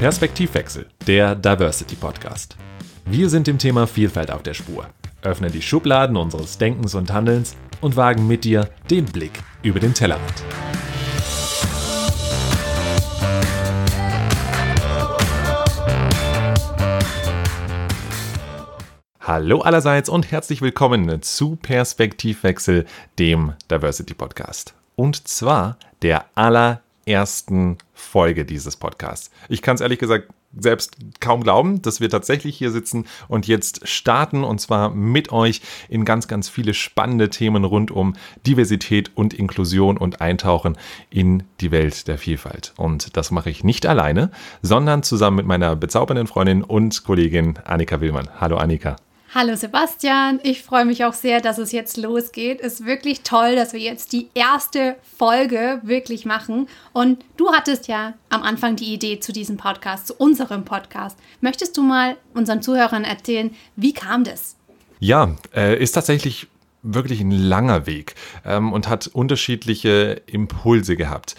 Perspektivwechsel, der Diversity Podcast. Wir sind dem Thema Vielfalt auf der Spur, öffnen die Schubladen unseres Denkens und Handelns und wagen mit dir den Blick über den Tellerrand. Hallo allerseits und herzlich willkommen zu Perspektivwechsel, dem Diversity Podcast. Und zwar der allerersten Folge dieses Podcasts. Ich kann es ehrlich gesagt selbst kaum glauben, dass wir tatsächlich hier sitzen und jetzt starten und zwar mit euch in ganz, ganz viele spannende Themen rund um Diversität und Inklusion und eintauchen in die Welt der Vielfalt. Und das mache ich nicht alleine, sondern zusammen mit meiner bezaubernden Freundin und Kollegin Annika Willmann. Hallo Annika. Hallo Sebastian, ich freue mich auch sehr, dass es jetzt losgeht. Ist wirklich toll, dass wir jetzt die erste Folge wirklich machen. Und du hattest ja am Anfang die Idee zu diesem Podcast, zu unserem Podcast. Möchtest du mal unseren Zuhörern erzählen, wie kam das? Ja, äh, ist tatsächlich wirklich ein langer Weg ähm, und hat unterschiedliche Impulse gehabt.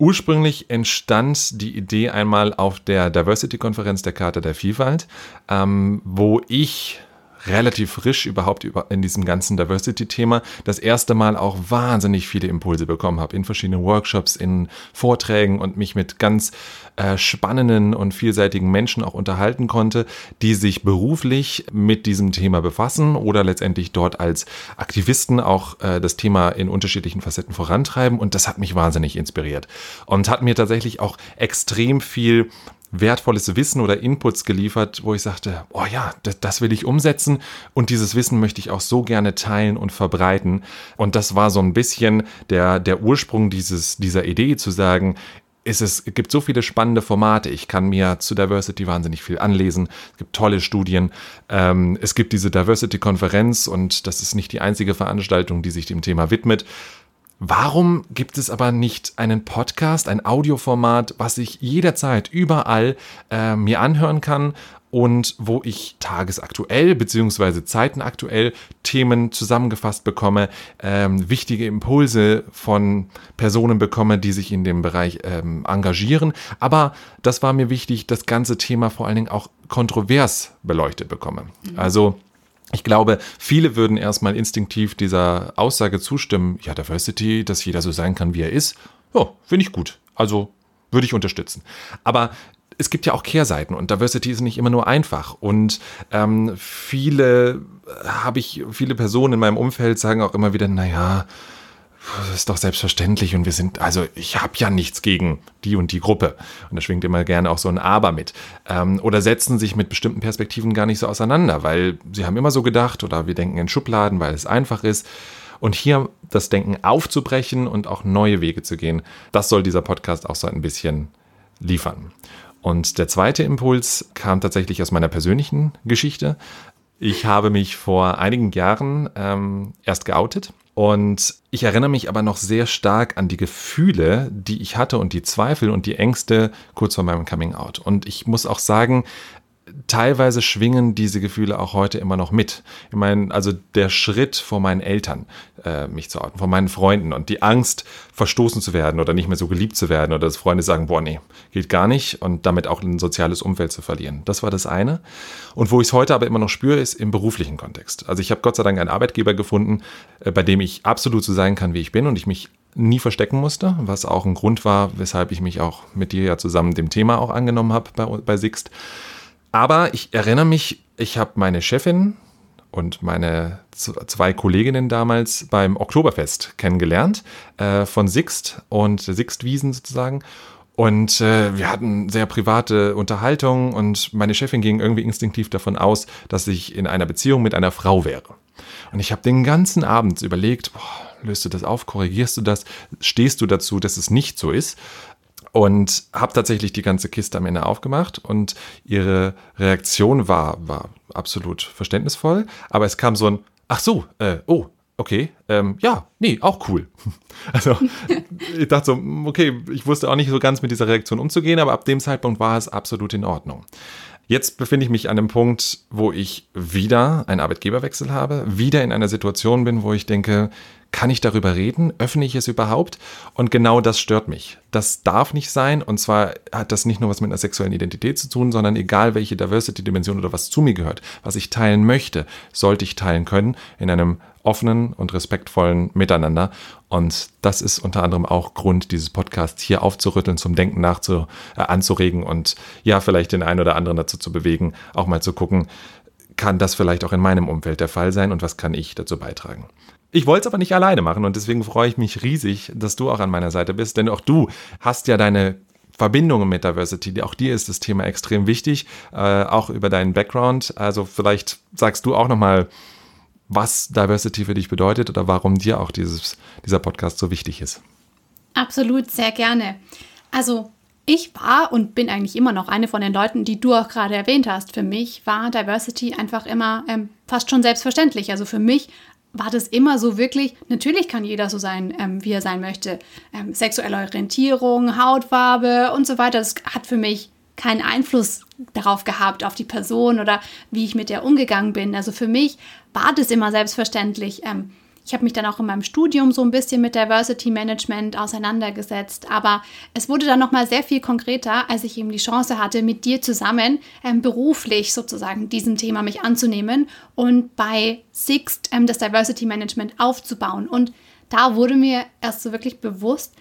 Ursprünglich entstand die Idee einmal auf der Diversity-Konferenz der Charta der Vielfalt, ähm, wo ich relativ frisch überhaupt in diesem ganzen Diversity-Thema das erste Mal auch wahnsinnig viele Impulse bekommen habe in verschiedenen Workshops, in Vorträgen und mich mit ganz äh, spannenden und vielseitigen Menschen auch unterhalten konnte, die sich beruflich mit diesem Thema befassen oder letztendlich dort als Aktivisten auch äh, das Thema in unterschiedlichen Facetten vorantreiben. Und das hat mich wahnsinnig inspiriert und hat mir tatsächlich auch extrem viel wertvolles Wissen oder Inputs geliefert, wo ich sagte, oh ja, das, das, will ich umsetzen und dieses Wissen möchte ich auch so gerne teilen und verbreiten. Und das war so ein bisschen der, der Ursprung dieses, dieser Idee zu sagen, ist es, es gibt so viele spannende Formate. Ich kann mir zu Diversity wahnsinnig viel anlesen. Es gibt tolle Studien. Ähm, es gibt diese Diversity-Konferenz und das ist nicht die einzige Veranstaltung, die sich dem Thema widmet. Warum gibt es aber nicht einen Podcast, ein Audioformat, was ich jederzeit überall äh, mir anhören kann und wo ich tagesaktuell bzw. zeitenaktuell Themen zusammengefasst bekomme, ähm, wichtige Impulse von Personen bekomme, die sich in dem Bereich ähm, engagieren. Aber das war mir wichtig, das ganze Thema vor allen Dingen auch kontrovers beleuchtet bekomme. Mhm. Also ich glaube, viele würden erstmal instinktiv dieser Aussage zustimmen, ja, Diversity, dass jeder so sein kann, wie er ist. Ja, finde ich gut. Also würde ich unterstützen. Aber es gibt ja auch Kehrseiten und Diversity ist nicht immer nur einfach. Und ähm, viele habe ich, viele Personen in meinem Umfeld sagen auch immer wieder, naja, das ist doch selbstverständlich und wir sind, also ich habe ja nichts gegen die und die Gruppe. Und da schwingt immer gerne auch so ein Aber mit. Ähm, oder setzen sich mit bestimmten Perspektiven gar nicht so auseinander, weil sie haben immer so gedacht oder wir denken in Schubladen, weil es einfach ist. Und hier das Denken aufzubrechen und auch neue Wege zu gehen, das soll dieser Podcast auch so ein bisschen liefern. Und der zweite Impuls kam tatsächlich aus meiner persönlichen Geschichte. Ich habe mich vor einigen Jahren ähm, erst geoutet und ich erinnere mich aber noch sehr stark an die Gefühle, die ich hatte und die Zweifel und die Ängste kurz vor meinem Coming Out. Und ich muss auch sagen, teilweise schwingen diese Gefühle auch heute immer noch mit. Ich meine, also der Schritt vor meinen Eltern, äh, mich zu outen, vor meinen Freunden und die Angst, verstoßen zu werden oder nicht mehr so geliebt zu werden oder dass Freunde sagen, boah, nee, geht gar nicht und damit auch ein soziales Umfeld zu verlieren. Das war das eine. Und wo ich es heute aber immer noch spüre, ist im beruflichen Kontext. Also ich habe Gott sei Dank einen Arbeitgeber gefunden, äh, bei dem ich absolut so sein kann, wie ich bin und ich mich nie verstecken musste, was auch ein Grund war, weshalb ich mich auch mit dir ja zusammen dem Thema auch angenommen habe bei, bei Sixt. Aber ich erinnere mich, ich habe meine Chefin und meine zwei Kolleginnen damals beim Oktoberfest kennengelernt äh, von Sixt und Sixtwiesen sozusagen. Und äh, wir hatten sehr private Unterhaltung und meine Chefin ging irgendwie instinktiv davon aus, dass ich in einer Beziehung mit einer Frau wäre. Und ich habe den ganzen Abend überlegt, boah, löst du das auf, korrigierst du das, stehst du dazu, dass es nicht so ist? Und habe tatsächlich die ganze Kiste am Ende aufgemacht und ihre Reaktion war, war absolut verständnisvoll, aber es kam so ein, ach so, äh, oh, okay, ähm, ja, nee, auch cool. Also ich dachte so, okay, ich wusste auch nicht so ganz mit dieser Reaktion umzugehen, aber ab dem Zeitpunkt war es absolut in Ordnung. Jetzt befinde ich mich an einem Punkt, wo ich wieder einen Arbeitgeberwechsel habe, wieder in einer Situation bin, wo ich denke, Kann ich darüber reden? Öffne ich es überhaupt? Und genau das stört mich. Das darf nicht sein. Und zwar hat das nicht nur was mit einer sexuellen Identität zu tun, sondern egal welche Diversity-Dimension oder was zu mir gehört, was ich teilen möchte, sollte ich teilen können in einem offenen und respektvollen Miteinander. Und das ist unter anderem auch Grund dieses Podcasts hier aufzurütteln, zum Denken nachzu, äh, anzuregen und ja, vielleicht den einen oder anderen dazu zu bewegen, auch mal zu gucken, kann das vielleicht auch in meinem Umfeld der Fall sein und was kann ich dazu beitragen. Ich wollte es aber nicht alleine machen und deswegen freue ich mich riesig, dass du auch an meiner Seite bist, denn auch du hast ja deine Verbindungen mit Diversity. Auch dir ist das Thema extrem wichtig, äh, auch über deinen Background. Also vielleicht sagst du auch nochmal, was Diversity für dich bedeutet oder warum dir auch dieses, dieser Podcast so wichtig ist. Absolut, sehr gerne. Also ich war und bin eigentlich immer noch eine von den Leuten, die du auch gerade erwähnt hast. Für mich war Diversity einfach immer ähm, fast schon selbstverständlich. Also für mich war das immer so wirklich, natürlich kann jeder so sein, ähm, wie er sein möchte. Ähm, sexuelle Orientierung, Hautfarbe und so weiter. Das hat für mich keinen Einfluss darauf gehabt, auf die Person oder wie ich mit der umgegangen bin. Also für mich war das immer selbstverständlich. Ähm, ich habe mich dann auch in meinem Studium so ein bisschen mit Diversity Management auseinandergesetzt, aber es wurde dann noch mal sehr viel konkreter, als ich eben die Chance hatte, mit dir zusammen ähm, beruflich sozusagen diesem Thema mich anzunehmen und bei Sixt ähm, das Diversity Management aufzubauen. Und da wurde mir erst so wirklich bewusst,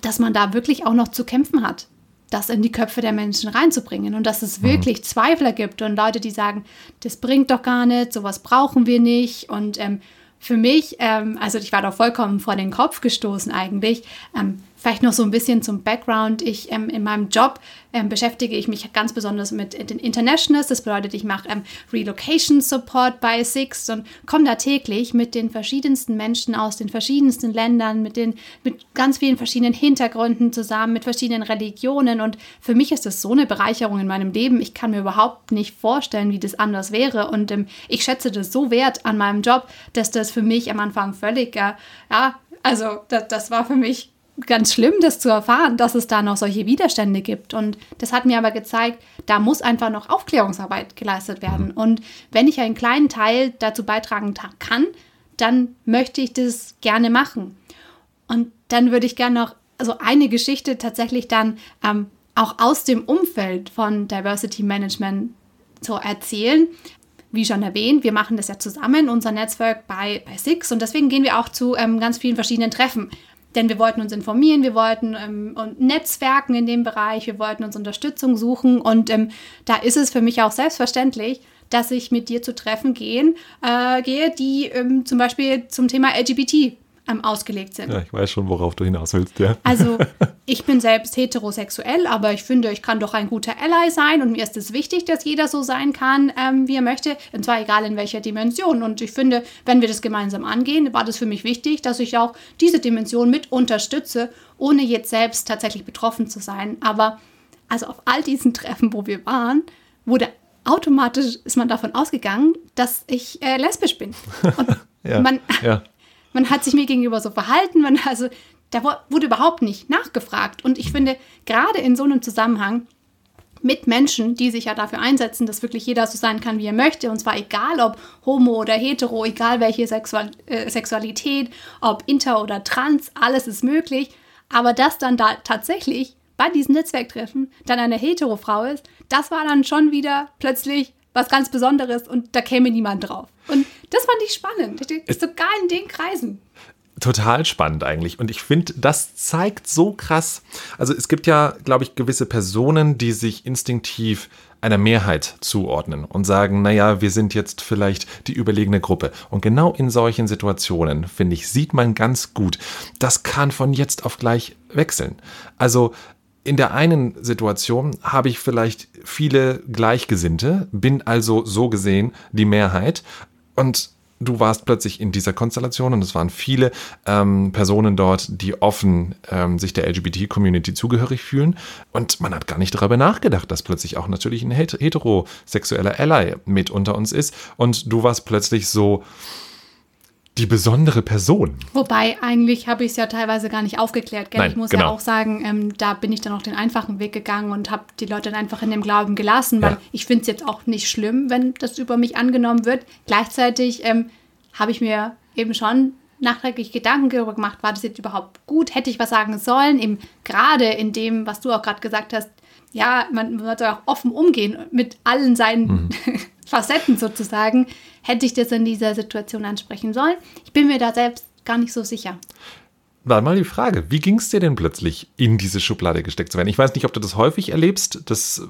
dass man da wirklich auch noch zu kämpfen hat das in die Köpfe der Menschen reinzubringen und dass es mhm. wirklich Zweifler gibt und Leute, die sagen, das bringt doch gar nicht, sowas brauchen wir nicht und ähm, für mich, ähm, also ich war da vollkommen vor den Kopf gestoßen eigentlich, ähm, Vielleicht noch so ein bisschen zum Background. Ich ähm, in meinem Job ähm, beschäftige ich mich ganz besonders mit den Internationals. Das bedeutet, ich mache ähm, Relocation Support bei Six und komme da täglich mit den verschiedensten Menschen aus den verschiedensten Ländern, mit den mit ganz vielen verschiedenen Hintergründen zusammen, mit verschiedenen Religionen. Und für mich ist das so eine Bereicherung in meinem Leben. Ich kann mir überhaupt nicht vorstellen, wie das anders wäre. Und ähm, ich schätze das so wert an meinem Job, dass das für mich am Anfang völlig, äh, ja, also das, das war für mich ganz schlimm, das zu erfahren, dass es da noch solche Widerstände gibt. Und das hat mir aber gezeigt, da muss einfach noch Aufklärungsarbeit geleistet werden. Mhm. Und wenn ich einen kleinen Teil dazu beitragen kann, dann möchte ich das gerne machen. Und dann würde ich gerne noch so eine Geschichte tatsächlich dann ähm, auch aus dem Umfeld von Diversity Management so erzählen. Wie schon erwähnt, wir machen das ja zusammen, unser Netzwerk bei, bei Six und deswegen gehen wir auch zu ähm, ganz vielen verschiedenen Treffen. Denn wir wollten uns informieren, wir wollten ähm, Netzwerken in dem Bereich, wir wollten uns Unterstützung suchen. Und ähm, da ist es für mich auch selbstverständlich, dass ich mit dir zu Treffen gehen, äh, gehe, die ähm, zum Beispiel zum Thema LGBT ähm, ausgelegt sind. Ja, ich weiß schon, worauf du hinaus willst, ja. Also, ich bin selbst heterosexuell, aber ich finde, ich kann doch ein guter Ally sein und mir ist es wichtig, dass jeder so sein kann, ähm, wie er möchte, und zwar egal in welcher Dimension. Und ich finde, wenn wir das gemeinsam angehen, war das für mich wichtig, dass ich auch diese Dimension mit unterstütze, ohne jetzt selbst tatsächlich betroffen zu sein. Aber also auf all diesen Treffen, wo wir waren, wurde automatisch ist man davon ausgegangen, dass ich äh, lesbisch bin. Und ja, man, ja man hat sich mir gegenüber so verhalten, man, also da wurde überhaupt nicht nachgefragt. Und ich finde, gerade in so einem Zusammenhang mit Menschen, die sich ja dafür einsetzen, dass wirklich jeder so sein kann, wie er möchte, und zwar egal ob homo oder hetero, egal welche Sexual äh, Sexualität, ob inter oder trans, alles ist möglich. Aber dass dann da tatsächlich bei diesen Netzwerktreffen dann eine hetero Frau ist, das war dann schon wieder plötzlich was ganz Besonderes und da käme niemand drauf. Und das fand ich spannend. Sogar in den Kreisen. Total spannend eigentlich. Und ich finde, das zeigt so krass. Also es gibt ja, glaube ich, gewisse Personen, die sich instinktiv einer Mehrheit zuordnen und sagen, naja, wir sind jetzt vielleicht die überlegene Gruppe. Und genau in solchen Situationen, finde ich, sieht man ganz gut, das kann von jetzt auf gleich wechseln. Also in der einen Situation habe ich vielleicht viele Gleichgesinnte, bin also so gesehen die Mehrheit und du warst plötzlich in dieser Konstellation und es waren viele ähm, Personen dort, die offen ähm, sich der LGBT-Community zugehörig fühlen. Und man hat gar nicht darüber nachgedacht, dass plötzlich auch natürlich ein heterosexueller Ally mit unter uns ist. Und du warst plötzlich so die besondere Person. Wobei, eigentlich habe ich es ja teilweise gar nicht aufgeklärt. Gell? Nein, ich muss genau. ja auch sagen, ähm, da bin ich dann auch den einfachen Weg gegangen und habe die Leute dann einfach in dem Glauben gelassen, weil ja. ich finde es jetzt auch nicht schlimm, wenn das über mich angenommen wird. Gleichzeitig ähm, habe ich mir eben schon nachträglich Gedanken darüber gemacht, war das jetzt überhaupt gut? Hätte ich was sagen sollen? Eben gerade in dem, was du auch gerade gesagt hast, ja, man, sollte auch offen umgehen mit allen seinen mhm. Facetten sozusagen. Hätte ich das in dieser Situation ansprechen sollen? Ich bin mir da selbst gar nicht so sicher war mal die Frage, wie ging es dir denn plötzlich, in diese Schublade gesteckt zu werden? Ich weiß nicht, ob du das häufig erlebst, dass,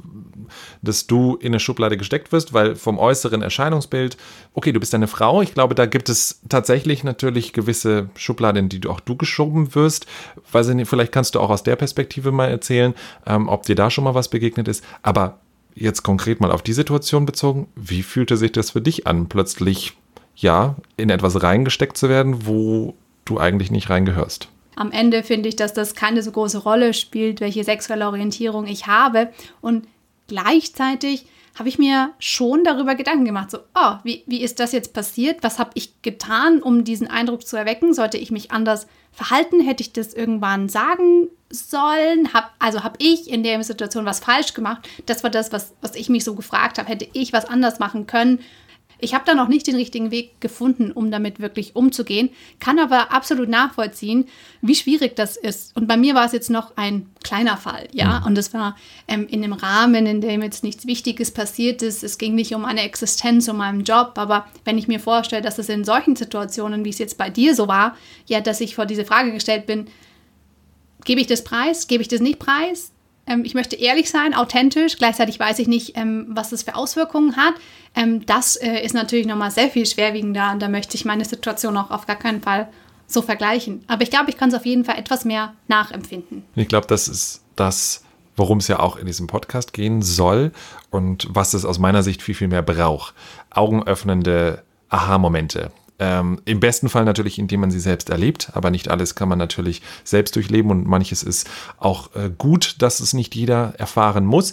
dass du in eine Schublade gesteckt wirst, weil vom äußeren Erscheinungsbild, okay, du bist eine Frau, ich glaube, da gibt es tatsächlich natürlich gewisse Schubladen, in die du auch du geschoben wirst. Weiß ich nicht, vielleicht kannst du auch aus der Perspektive mal erzählen, ähm, ob dir da schon mal was begegnet ist. Aber jetzt konkret mal auf die Situation bezogen, wie fühlte sich das für dich an, plötzlich ja, in etwas reingesteckt zu werden, wo du eigentlich nicht reingehörst. Am Ende finde ich, dass das keine so große Rolle spielt, welche sexuelle Orientierung ich habe. Und gleichzeitig habe ich mir schon darüber Gedanken gemacht, so, oh, wie, wie ist das jetzt passiert? Was habe ich getan, um diesen Eindruck zu erwecken? Sollte ich mich anders verhalten? Hätte ich das irgendwann sagen sollen? Hab, also habe ich in der Situation was falsch gemacht? Das war das, was, was ich mich so gefragt habe. Hätte ich was anders machen können? Ich habe da noch nicht den richtigen Weg gefunden, um damit wirklich umzugehen, kann aber absolut nachvollziehen, wie schwierig das ist. Und bei mir war es jetzt noch ein kleiner Fall, ja. Mhm. Und es war ähm, in einem Rahmen, in dem jetzt nichts Wichtiges passiert ist. Es ging nicht um eine Existenz, um einen Job. Aber wenn ich mir vorstelle, dass es in solchen Situationen, wie es jetzt bei dir so war, ja, dass ich vor diese Frage gestellt bin, gebe ich das preis, gebe ich das nicht preis? Ähm, ich möchte ehrlich sein, authentisch. Gleichzeitig weiß ich nicht, ähm, was das für Auswirkungen hat. Ähm, das äh, ist natürlich nochmal sehr viel schwerwiegender und da möchte ich meine Situation auch auf gar keinen Fall so vergleichen. Aber ich glaube, ich kann es auf jeden Fall etwas mehr nachempfinden. Ich glaube, das ist das, worum es ja auch in diesem Podcast gehen soll und was es aus meiner Sicht viel, viel mehr braucht. Augenöffnende Aha-Momente. Ähm, Im besten Fall natürlich, indem man sie selbst erlebt, aber nicht alles kann man natürlich selbst durchleben und manches ist auch äh, gut, dass es nicht jeder erfahren muss.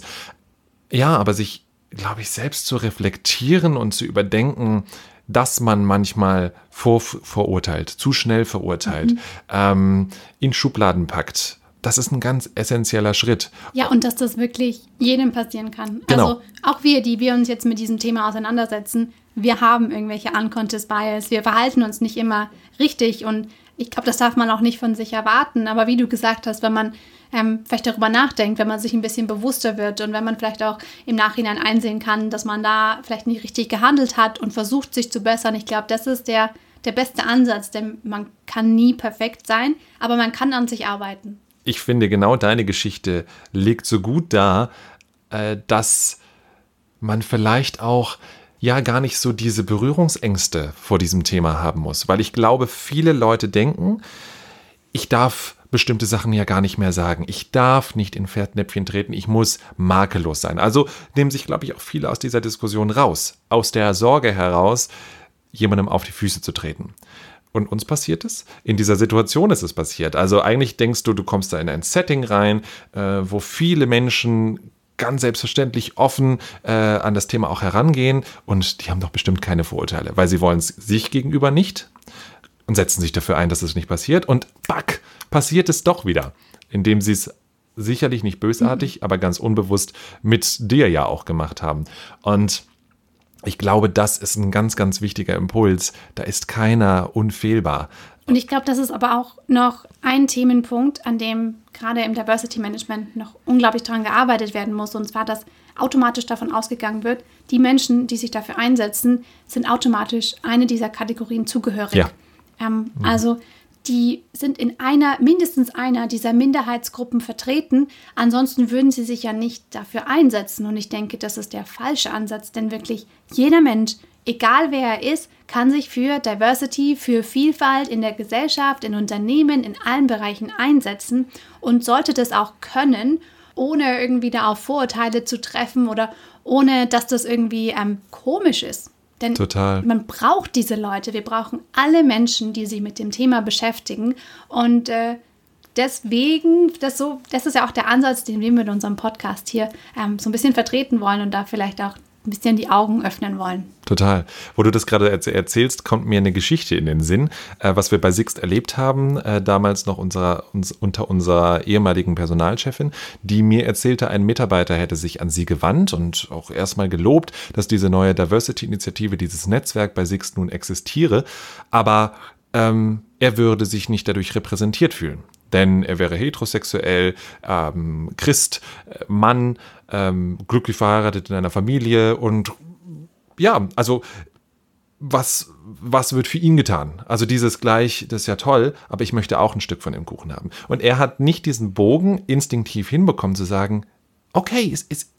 Ja, aber sich, glaube ich, selbst zu reflektieren und zu überdenken, dass man manchmal vor, verurteilt, zu schnell verurteilt, mhm. ähm, in Schubladen packt. Das ist ein ganz essentieller Schritt. Ja, und dass das wirklich jedem passieren kann. Genau. Also auch wir, die wir uns jetzt mit diesem Thema auseinandersetzen, wir haben irgendwelche unconscious bias, wir verhalten uns nicht immer richtig und ich glaube, das darf man auch nicht von sich erwarten. Aber wie du gesagt hast, wenn man ähm, vielleicht darüber nachdenkt, wenn man sich ein bisschen bewusster wird und wenn man vielleicht auch im Nachhinein einsehen kann, dass man da vielleicht nicht richtig gehandelt hat und versucht, sich zu bessern, ich glaube, das ist der, der beste Ansatz, denn man kann nie perfekt sein, aber man kann an sich arbeiten. Ich finde, genau deine Geschichte legt so gut dar, äh, dass man vielleicht auch ja gar nicht so diese Berührungsängste vor diesem Thema haben muss. Weil ich glaube, viele Leute denken, ich darf bestimmte Sachen ja gar nicht mehr sagen. Ich darf nicht in Fettnäpfchen treten, ich muss makellos sein. Also nehmen sich, glaube ich, auch viele aus dieser Diskussion raus. Aus der Sorge heraus, jemandem auf die Füße zu treten. Und uns passiert es. In dieser Situation ist es passiert. Also eigentlich denkst du, du kommst da in ein Setting rein, äh, wo viele Menschen ganz selbstverständlich offen äh, an das Thema auch herangehen und die haben doch bestimmt keine Vorurteile, weil sie wollen es sich gegenüber nicht und setzen sich dafür ein, dass es nicht passiert und back, passiert es doch wieder, indem sie es sicherlich nicht bösartig, mhm. aber ganz unbewusst mit dir ja auch gemacht haben. Und ich glaube, das ist ein ganz, ganz wichtiger Impuls. Da ist keiner unfehlbar. Und ich glaube, das ist aber auch noch ein Themenpunkt, an dem gerade im Diversity Management noch unglaublich daran gearbeitet werden muss. Und zwar, dass automatisch davon ausgegangen wird, die Menschen, die sich dafür einsetzen, sind automatisch eine dieser Kategorien zugehörig. Ja. Ähm, mhm. Also die sind in einer, mindestens einer dieser Minderheitsgruppen vertreten. Ansonsten würden sie sich ja nicht dafür einsetzen. Und ich denke, das ist der falsche Ansatz, denn wirklich jeder Mensch egal wer er ist, kann sich für Diversity, für Vielfalt in der Gesellschaft, in Unternehmen, in allen Bereichen einsetzen und sollte das auch können, ohne irgendwie da auf Vorurteile zu treffen oder ohne dass das irgendwie ähm, komisch ist. Denn Total. man braucht diese Leute. Wir brauchen alle Menschen, die sich mit dem Thema beschäftigen. Und äh, deswegen, das, so, das ist ja auch der Ansatz, den wir mit unserem Podcast hier ähm, so ein bisschen vertreten wollen und da vielleicht auch ein bisschen die Augen öffnen wollen. Total. Wo du das gerade erzählst, kommt mir eine Geschichte in den Sinn, äh, was wir bei Sixt erlebt haben, äh, damals noch unserer, uns, unter unserer ehemaligen Personalchefin, die mir erzählte, ein Mitarbeiter hätte sich an sie gewandt und auch erstmal gelobt, dass diese neue Diversity-Initiative, dieses Netzwerk bei Sixt nun existiere. Aber ähm, er würde sich nicht dadurch repräsentiert fühlen. Denn er wäre heterosexuell, ähm, Christ, äh, Mann, ähm, glücklich verheiratet in einer Familie und ja, also was, was wird für ihn getan? Also dieses gleich, das ist ja toll, aber ich möchte auch ein Stück von dem Kuchen haben. Und er hat nicht diesen Bogen instinktiv hinbekommen zu sagen, okay, es, es,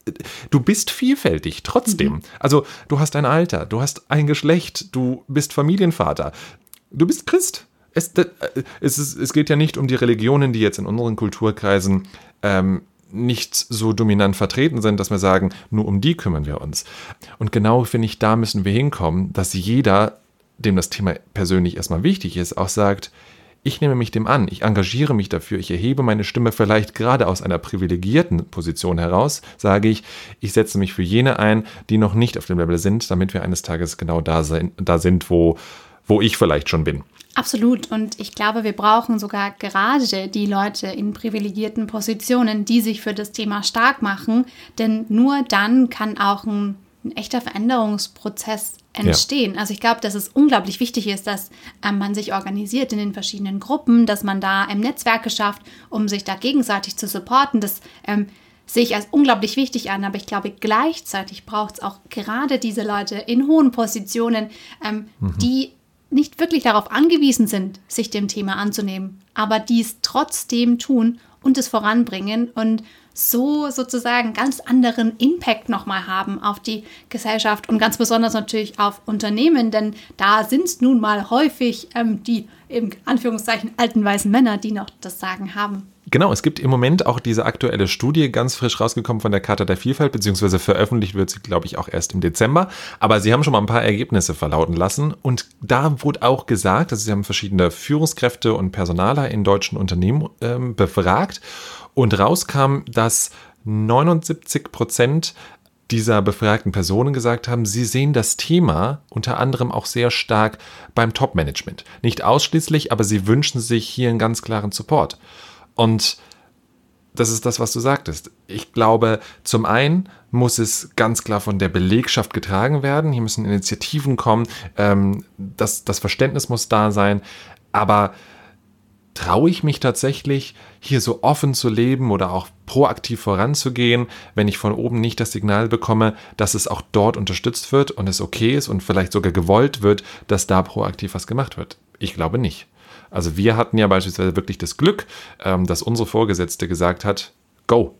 du bist vielfältig trotzdem. Mhm. Also du hast ein Alter, du hast ein Geschlecht, du bist Familienvater, du bist Christ. Es, es, ist, es geht ja nicht um die Religionen, die jetzt in unseren Kulturkreisen ähm, nicht so dominant vertreten sind, dass wir sagen, nur um die kümmern wir uns. Und genau finde ich, da müssen wir hinkommen, dass jeder, dem das Thema persönlich erstmal wichtig ist, auch sagt, ich nehme mich dem an, ich engagiere mich dafür, ich erhebe meine Stimme vielleicht gerade aus einer privilegierten Position heraus, sage ich, ich setze mich für jene ein, die noch nicht auf dem Level sind, damit wir eines Tages genau da, sein, da sind, wo, wo ich vielleicht schon bin. Absolut. Und ich glaube, wir brauchen sogar gerade die Leute in privilegierten Positionen, die sich für das Thema stark machen. Denn nur dann kann auch ein, ein echter Veränderungsprozess entstehen. Ja. Also ich glaube, dass es unglaublich wichtig ist, dass ähm, man sich organisiert in den verschiedenen Gruppen, dass man da ähm, Netzwerke schafft, um sich da gegenseitig zu supporten. Das ähm, sehe ich als unglaublich wichtig an, aber ich glaube, gleichzeitig braucht es auch gerade diese Leute in hohen Positionen, ähm, mhm. die nicht wirklich darauf angewiesen sind, sich dem Thema anzunehmen, aber dies trotzdem tun und es voranbringen und so sozusagen ganz anderen Impact nochmal haben auf die Gesellschaft und ganz besonders natürlich auf Unternehmen, denn da sind es nun mal häufig ähm, die im Anführungszeichen alten weißen Männer, die noch das Sagen haben. Genau, es gibt im Moment auch diese aktuelle Studie, ganz frisch rausgekommen von der Charta der Vielfalt, beziehungsweise veröffentlicht wird sie, glaube ich, auch erst im Dezember. Aber sie haben schon mal ein paar Ergebnisse verlauten lassen. Und da wurde auch gesagt, dass sie haben verschiedene Führungskräfte und Personaler in deutschen Unternehmen ähm, befragt. Und rauskam, dass 79 Prozent dieser befragten Personen gesagt haben, sie sehen das Thema unter anderem auch sehr stark beim Top-Management. Nicht ausschließlich, aber sie wünschen sich hier einen ganz klaren Support. Und das ist das, was du sagtest. Ich glaube, zum einen muss es ganz klar von der Belegschaft getragen werden. Hier müssen Initiativen kommen. Ähm, das, das Verständnis muss da sein. Aber traue ich mich tatsächlich, hier so offen zu leben oder auch proaktiv voranzugehen, wenn ich von oben nicht das Signal bekomme, dass es auch dort unterstützt wird und es okay ist und vielleicht sogar gewollt wird, dass da proaktiv was gemacht wird? Ich glaube nicht. Also wir hatten ja beispielsweise wirklich das Glück, ähm, dass unsere Vorgesetzte gesagt hat, go.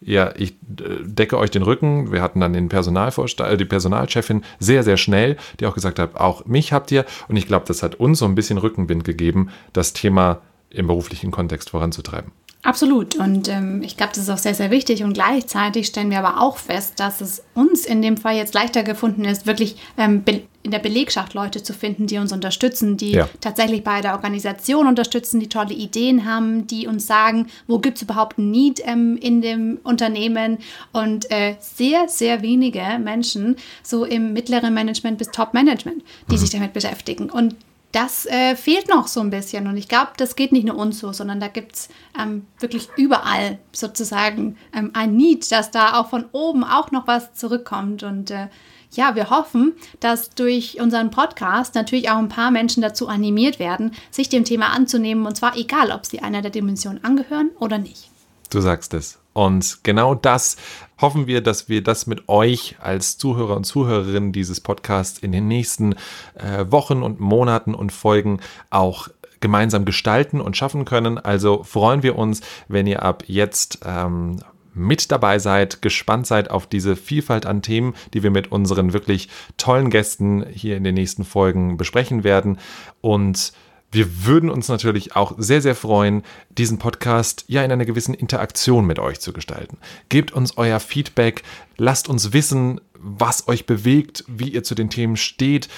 Ja, ich äh, decke euch den Rücken. Wir hatten dann den Personalvorstand, äh, die Personalchefin sehr, sehr schnell, die auch gesagt hat, auch mich habt ihr. Und ich glaube, das hat uns so ein bisschen Rückenwind gegeben, das Thema im beruflichen Kontext voranzutreiben. Absolut. Und ähm, ich glaube, das ist auch sehr, sehr wichtig. Und gleichzeitig stellen wir aber auch fest, dass es uns in dem Fall jetzt leichter gefunden ist, wirklich ähm, in der Belegschaft Leute zu finden, die uns unterstützen, die ja. tatsächlich bei der Organisation unterstützen, die tolle Ideen haben, die uns sagen, wo gibt es überhaupt ein Need ähm, in dem Unternehmen. Und äh, sehr, sehr wenige Menschen, so im mittleren Management bis Top-Management, die mhm. sich damit beschäftigen. Und das äh, fehlt noch so ein bisschen. Und ich glaube, das geht nicht nur uns so, sondern da gibt es ähm, wirklich überall sozusagen ähm, ein Need, dass da auch von oben auch noch was zurückkommt. Und äh, ja, wir hoffen, dass durch unseren Podcast natürlich auch ein paar Menschen dazu animiert werden, sich dem Thema anzunehmen. Und zwar egal, ob sie einer der Dimensionen angehören oder nicht. Du sagst es. Und genau das hoffen wir, dass wir das mit euch als Zuhörer und Zuhörerinnen dieses Podcasts in den nächsten äh, Wochen und Monaten und Folgen auch gemeinsam gestalten und schaffen können. Also freuen wir uns, wenn ihr ab jetzt ähm, mit dabei seid, gespannt seid auf diese Vielfalt an Themen, die wir mit unseren wirklich tollen Gästen hier in den nächsten Folgen besprechen werden. Und wir würden uns natürlich auch sehr, sehr freuen, diesen Podcast ja in einer gewissen Interaktion mit euch zu gestalten. Gebt uns euer Feedback, lasst uns wissen, was euch bewegt, wie ihr zu den Themen steht.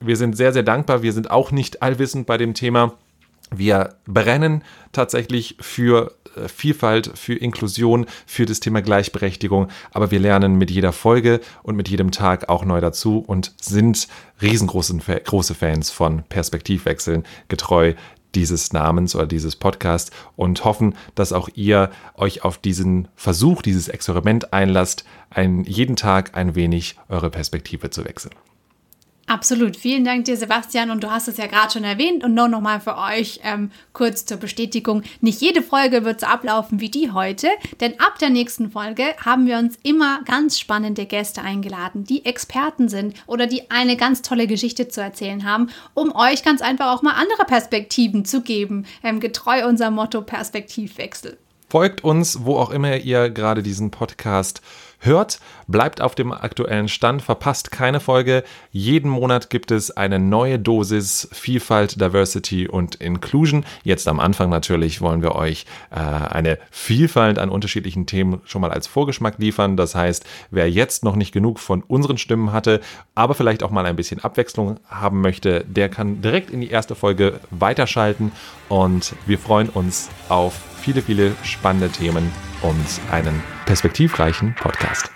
Wir sind sehr, sehr dankbar. Wir sind auch nicht allwissend bei dem Thema. Wir brennen tatsächlich für äh, Vielfalt, für Inklusion, für das Thema Gleichberechtigung, aber wir lernen mit jeder Folge und mit jedem Tag auch neu dazu und sind riesengroße große Fans von Perspektivwechseln, getreu dieses Namens oder dieses Podcast und hoffen, dass auch ihr euch auf diesen Versuch, dieses Experiment einlasst, ein, jeden Tag ein wenig eure Perspektive zu wechseln. Absolut. Vielen Dank dir, Sebastian. Und du hast es ja gerade schon erwähnt. Und nur nochmal für euch ähm, kurz zur Bestätigung. Nicht jede Folge wird so ablaufen wie die heute. Denn ab der nächsten Folge haben wir uns immer ganz spannende Gäste eingeladen, die Experten sind oder die eine ganz tolle Geschichte zu erzählen haben, um euch ganz einfach auch mal andere Perspektiven zu geben. Ähm, getreu unserem Motto Perspektivwechsel. Folgt uns, wo auch immer ihr gerade diesen Podcast hört, bleibt auf dem aktuellen Stand, verpasst keine Folge. Jeden Monat gibt es eine neue Dosis Vielfalt, Diversity und Inclusion. Jetzt am Anfang natürlich wollen wir euch äh, eine Vielfalt an unterschiedlichen Themen schon mal als Vorgeschmack liefern. Das heißt, wer jetzt noch nicht genug von unseren Stimmen hatte, aber vielleicht auch mal ein bisschen Abwechslung haben möchte, der kann direkt in die erste Folge weiterschalten und wir freuen uns auf viele, viele spannende Themen und einen perspektivreichen Podcast.